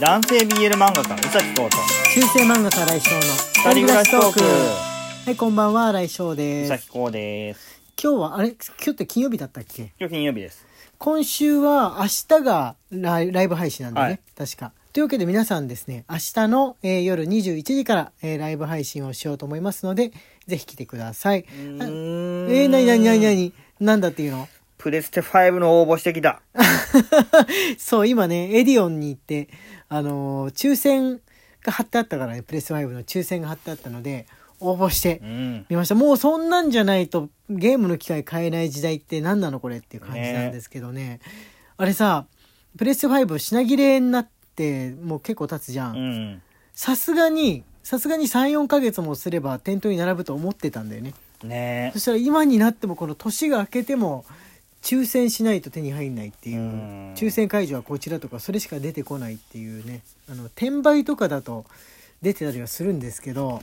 男性 BL 漫画家宇崎浩と中世漫画家来翔の二人暮らしトーク。はいこんばんは来翔宇です。崎浩です。今日はあれ？今日って金曜日だったっけ？今日金曜日です。今週は明日がライライブ配信なんだね、はい。確か。というわけで皆さんですね明日の、えー夜21時から、えーライブ配信をしようと思いますのでぜひ来てください。あえー、なになになになに？なんだっていうの？プレステ5の応募してきた そう、今ね、エディオンに行って、あのー抽選が貼ってあったからね、プレス5の抽選が貼ってあったので、応募してうんみました。もうそんなんじゃないと、ゲームの機械買えない時代って何なのこれっていう感じなんですけどね。あれさ、プレステ5品切れになって、もう結構経つじゃ。うんんさすがに、さすがに3、4ヶ月もすれば店頭に並ぶと思ってたんだよね。ねそしたら今になってもこの年が明けても抽選しないと手に入んないっていう。うん。抽選会場はこちらとかそれしか出てこないっていうね。あの転売とかだと出てたりはするんですけど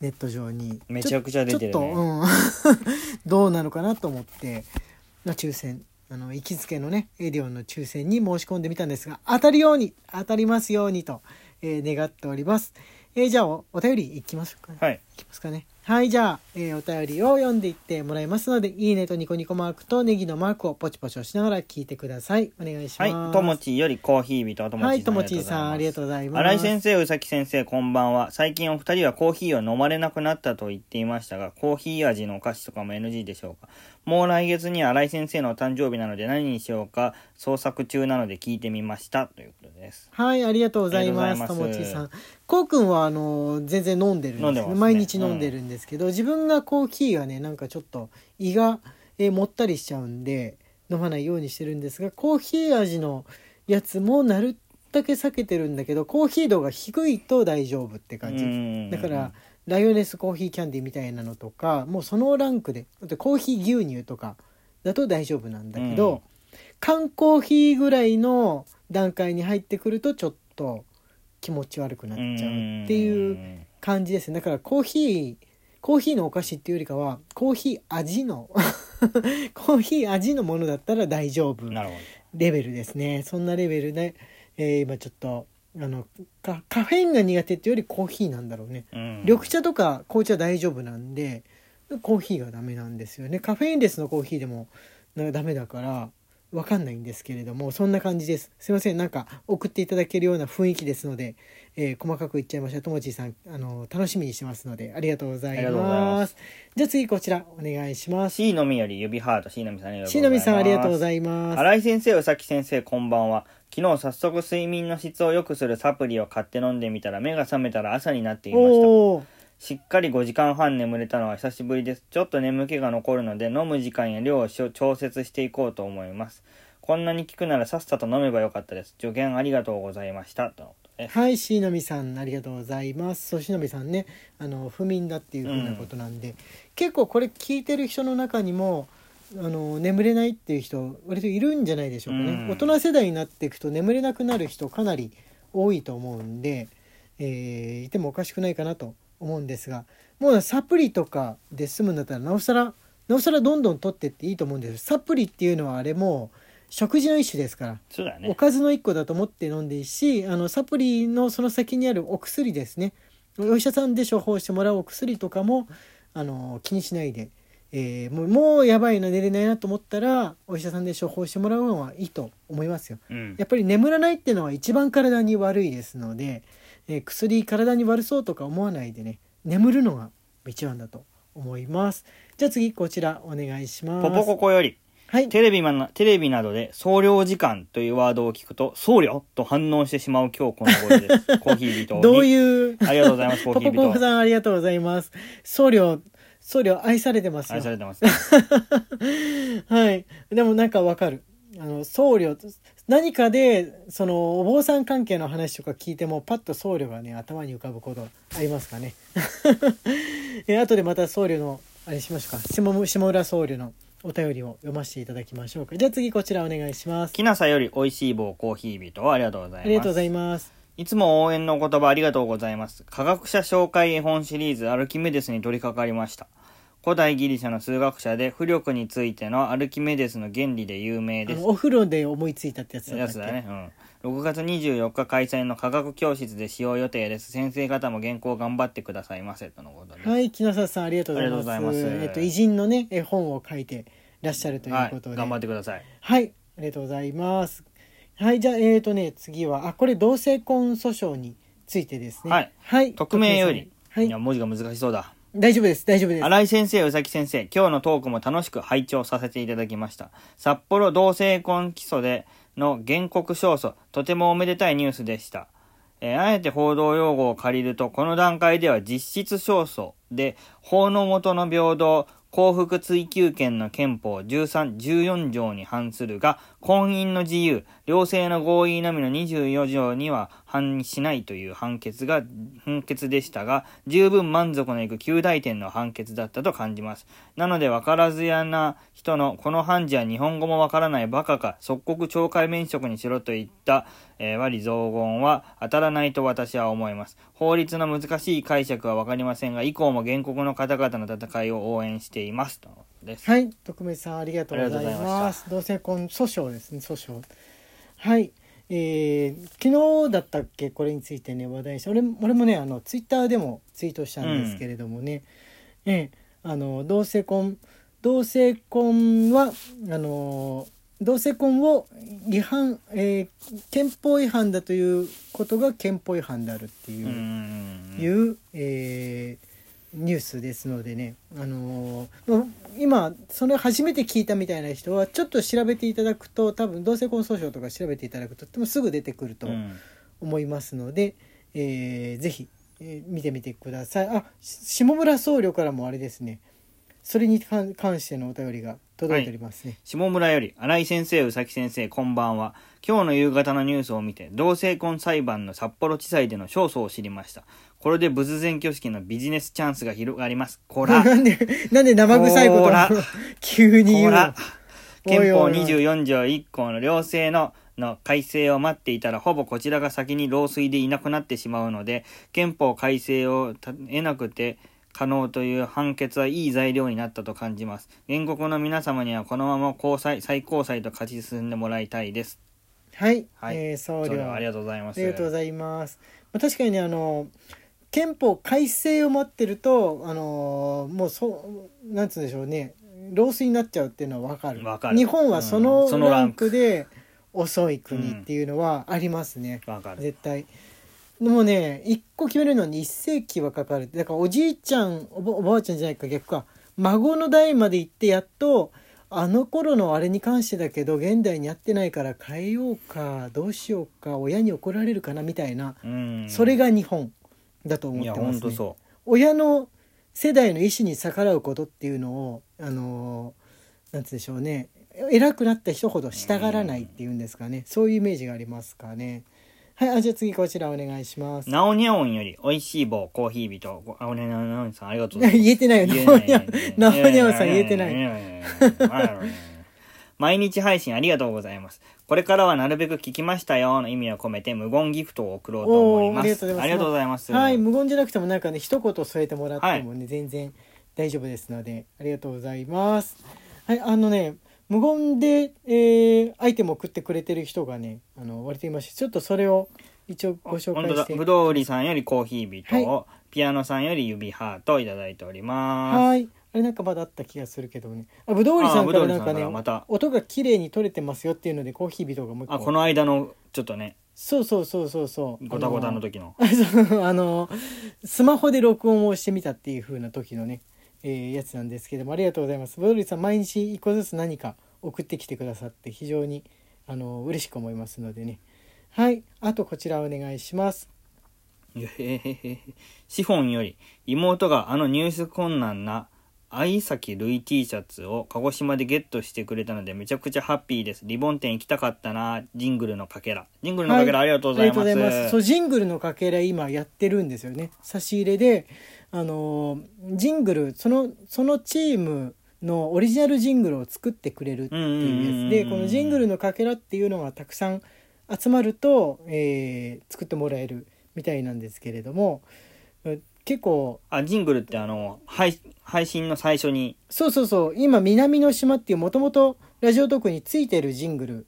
ネット上に。めちゃくちゃ出てるね。ちょっと、うん、どうなのかなと思って、まあ、抽選。あの行きつけのねエディオンの抽選に申し込んでみたんですが当たるように当たりますようにと、えー願っております、えーじゃあおお便りいきましょうかね。はい。いきますかね。はい、じゃあ、えーお便りを読んでいってもらいますので、いいねとニコニコマークとネギのマークをポチポチ押しながら聞いてください。お願いします。はいともちよりコーヒー人ともちはい、ともちさん、ありがとうございます。新井先生、宇崎先生、こんばんは。最近お二人はコーヒーを飲まれなくなったと言っていましたが、コーヒー味のお菓子とかも NG でしょうか？もう来月には新井先生のお誕生日なので何にしようか？創作中なので聞いてみました。ということです。はい、ありがとうございます。ともちさん。こうくんは、あの、全然飲んでるんです飲んでますね。毎日飲んでるんですけど、自分がコーヒーはね、なんかちょっと胃が、えーもったりしちゃうんで、飲まないようにしてるんですが、コーヒー味のやつもなるだけ避けてるんだけど、コーヒー度が低いと大丈夫って感じ。うん。だからライオネスコーヒーキャンディーみたいなのとかもうそのランクであとコーヒー牛乳とかだと大丈夫なんだけど、うん。缶コーヒーぐらいの段階に入ってくるとちょっと気持ち悪くなっちゃうっていう感じですね。だからコーヒーコーヒーのお菓子っていうよりかはコーヒー味の コーヒー味のものだったら大丈夫レベルですね。そんなレベルで、えー今ちょっとあのカカフェインが苦手っていうよりコーヒーなんだろうね。ど。うん。緑茶とか紅茶大丈夫なんでコーヒーがダメなんですよね。カフェインレスのコーヒーでもなんかダメだからわかんないんですけれどもそんな感じです。すいません。なんか送っていただけるような雰囲気ですので、えー細かく言っちゃいました。ともちーさんあの楽しみにしてますのでありがとうございまます。じゃあ次こちらお願いします。シーのみより指ハート、シーのみさんありがとうございます。しのみさんありがとうございます。新井先生、宇崎先生、こんばんは。昨日早速睡眠の質を良くするサプリを買って飲んでみたら目が覚めたら朝になっていました。しっかり5時間半眠れたのは久しぶりです。ちょっと眠気が残るので飲む時間や量を調節していこうと思います。こんなに効くならさっさと飲めばよかったです。助言ありがとうございました。と。はい、しのみさんありがとうございます。そうしのみさんね、あの不眠だっていうふうなことなんで、結構これ聞いてる人の中にもあの眠れないっていう人割といるんじゃないでしょうかね。うん大人世代になっていくと眠れなくなる人かなり多いと思うんで、えーいてもおかしくないかなと思うんですが、もうサプリとかで済むんだったらなおさらなおさらどんどん取ってっていいと思うんですよ。サプリっていうのはあれもう食事の一種ですから。おそうだね。かずの一個だと思って飲んでいいしあのサプリのその先にあるお薬ですねお医者さんで処方してもらうお薬とかもあの気にしないで、えーもうもうやばいな寝れないなと思ったらお医者さんで処方してもらうのはいいと思いますよ。うんやっぱり眠らないっていうのは一番体に悪いですので、えー薬体に悪そうとか思わないでね眠るのが一番だと思います。じゃあ次こちらお願いします。ポポココより、はい。テレビマンなテレビなどで総量時間というワードを聞くと、僧侶と反応してしまう今日この頃です。コーヒー人に。どういう？ありがとうございます、コーポヒー人。ポポさんありがとうございます。僧侶、僧侶愛されてますよ。愛されてます。はい。でもなんかわかる。あの、僧侶、何かで、その、お坊さん関係の話とか聞いても、パッと僧侶がね、頭に浮かぶことありますかね。え、後でまた僧侶の、あれしましょうか。下下浦僧侶のお便りを読ませていただきましょうか。じゃあ次こちらお願いします。きなさより美味しい棒コーヒー人ありがとうございます。ありがとうございます。いつも応援のお言葉ありがとうございます。科学者紹介絵本シリーズアルキメデスに取り掛かりました。古代ギリシャの数学者で浮力についてのアルキメデスの原理で有名ですお風呂で思いついたってやつだやつだね。うん。6月24日開催の科学教室で使用予定です。先生方も原稿頑張ってくださいませ。とのことです。はい木下さんありがとうございますありがとうございますえっと偉人のね絵本を書いてらっしゃるということではい。頑張ってください。はい、ありがとうございます。はい、じゃあ、えっ、とね、次は、あ、これ同性婚訴訟についてですね。はい。はい。匿名より。はいいや、文字が難しそうだ。大丈夫です、大丈夫です。新井先生、宇崎先生、今日のトークも楽しく拝聴させていただきました。札幌同性婚起訴での原告勝訴、とてもおめでたいニュースでした。えーあえて報道用語を借りると、この段階では実質勝訴で、法の下の平等、幸福追求権の憲法13、14条に反するが、婚姻の自由、両性の合意のみの24条には反しないという判決が、判決でしたが、十分満足のいく旧大点の判決だったと感じます。なので、わからずやな人の、この判事は日本語もわからないバカか、即刻懲戒免職にしろといった、えー、和理雑言は当たらないと私は思います。法律の難しい解釈はわかりませんが、以降も原告の方々の戦いを応援しています。とです。はい、徳明さん、ありがとうございま。ます同性婚訴訟ですね、訴訟。はい。えー昨日だったっけこれについてね話題にして俺俺もねあのツイッターでもツイートしたんですけれどもね、ええあの同性婚同性婚はあの同性婚を違反、えー憲法違反だということが憲法違反であるっていうう、ん。いう、えーニュースですのでね、あのー今それ初めて聞いたみたいな人はちょっと調べていただくと多分同性婚訴訟とか調べていただくともすぐ出てくるとうん。思いますので、えーぜひ、えー見てみてください。あし下村僧侶からもあれですねそれに関関してのお便りが届いておりますね、下村より、新井先生、宇崎先生、こんばんは。今日の夕方のニュースを見て、同性婚裁判の札幌地裁での勝訴を知りました。これで仏前挙式のビジネスチャンスが広がります。こら。なんでなんで生臭いことをこら。急に言うの？憲法おいおいおい。24条1項の両性のの改正を待っていたらほぼこちらが先に老衰でいなくなってしまうので憲法改正を得なくて可能という判決はいい材料になったと感じます。原告の皆様にはこのまま高裁最高裁と勝ち進んでもらいたいです。はい、はい。えー僧侶それはありがとうございます。ありがとうございます。まあ、確かにねあの憲法改正を待ってるとあのもうそうなんつうんでしょうね。老衰になっちゃうっていうのは分かる。わかる。日本はそうん。のそのランク。で遅い国っていうのはありますね、わかる。絶対。でもね一個決めるのに1世紀はかかる。だからおじいちゃんおばおばあちゃんじゃないか逆か。孫の代まで行ってやっとあの頃のあれに関してだけど現代にやってないから変えようかどうしようか親に怒られるかなみたいな、うん。それが日本だと思ってますね。親の世代の意思に逆らうことっていうのをあのなんつうんでしょうね。偉くなった人ほど従らないっていうんですかね。そういうイメージがありますかね。はいあじゃあ次こちらお願いしますう。ナオニャオンより美味しい棒コーヒー人ごあおねななおさんありがとうございます 言えてないよ言えナオニャないナオニャオさん 言えてないい。毎日配信ありがとうございます。これからはなるべく聞きましたよの意味を込めて無言ギフトを送ろうと思います。おーありがとうございますありがとうございます。はい無言じゃなくてもなんかね一言添えてもらってもね、全然大丈夫ですのでありがとうございます。はいあのね無言で、えーアイテムを送ってくれてる人がねあの割といましてちょっとそれを一応ご紹介してぶどう売りさんよりコーヒー人を、はピアノさんより指ハートをいただいております。はい。あれなんかまだあった気がするけどね。あ、ぶどうりさんからなんかねまた、音が綺麗に取れてますよっていうので、コーヒー人がもう一個。あ、この間のちょっとね、そうそうそうそうそう。ごたごたの時の。あの。スマホで録音をしてみたっていう風な時のね、えーやつなんですけども、ありがとうございます。ボドリさん、毎日一個ずつ何か送ってきてくださって、非常に、あの、嬉しく思いますのでね。はい。あとこちらお願いします。へへへへシフォンより妹があの入手困難な愛崎ルイ T シャツを鹿児島でゲットしてくれたのでめちゃくちゃハッピーです。リボン店行きたかったな。ジングルのかけら。ジングルのかけら、はありがとうございます。ありがとうございます。そう、ジングルのかけら今やってるんですよね。差し入れで、あのー、ジングル、その、そのチームのオリジナルジングルを作ってくれるっていうやつで、このジングルのかけらっていうのがたくさん集まると、えー作ってもらえるみたいなんですけれども、結構あ、ジングルってあの、配配信の最初に、そうそうそう。今南の島っていうもともとラジオトークについてるジングル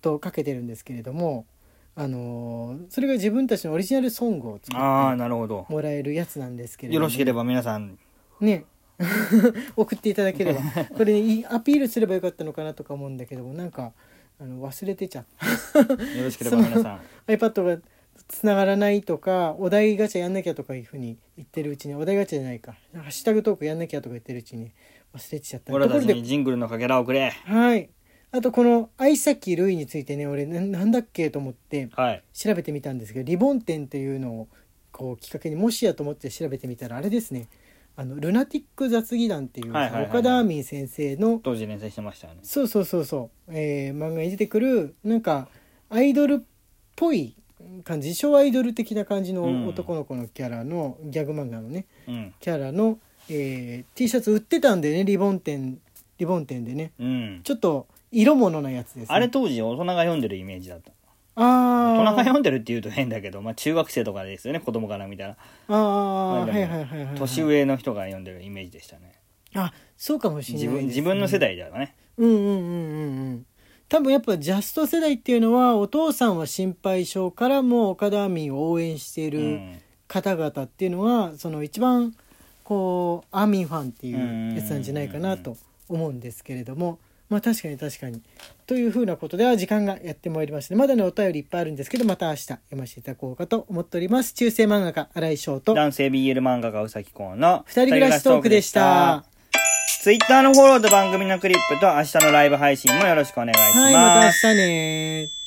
とかけてるんですけれどもあのーそれが自分たちのオリジナルソングを作ああ、ってなるほど。もらえるやつなんですけれども。よろしければ皆さん、ね。送っていただければ。これ、ね、アピールすればよかったのかなとか思うんだけどもなんかあの忘れてちゃった。よろしければ皆さん。iPad が繋がらないとかお題ガチャやんなきゃとかいうふうに言ってるうちにお題ガチャじゃないかハッシュタグトークやんなきゃとか言ってるうちに忘れてちゃった俺たちにジングルのかけらをくれ。はいあとこの愛崎るいについてね俺ななんだっけと思ってはい。調べてみたんですけどリボン展というのをこうきっかけにもしやと思って調べてみたらあれですねあのルナティック雑技団っていうはいはいはいはい岡田亜美先生の当時連載してましたよね。そうそうそうそう、えー漫画に出てくるなんかアイドルっぽい感じ自称アイドル的な感じうんの男の子のキャラの、ギャグ漫画のねうん。キャラの、えー T シャツ売ってたんでねリボン店リボン店でねうん。ちょっと色物のやつです、ね、あれ当時大人が読んでるイメージだった。あ大人がー読んでるって言うと変だけど、まあ中学生とかですよね、子供から見たら。ああはいはいはいはいはい年上の人が読んでるイメージでしたね。あそうかもしれない自分、自分の世代だよね。うんうんうんうんうん多分やっぱジャスト世代っていうのはお父さんは心配性からも岡田亜美を応援していうるん。方々っていうのはその一番こうアーミンファンっていうやつなんじゃないかなと思うんですけれども。まあ確かに確かに。というふうなことでは時間がやってまいりましたね。まだねお便りいっぱいあるんですけどまた明日読ませていただこうかと思っております。中世漫画家新井翔と。男性 BL 漫画家うさきこうの二人暮らしトークでした。ツイッターのフォローと番組のクリップと明日のライブ配信もよろしくお願いします。はいまた明日ね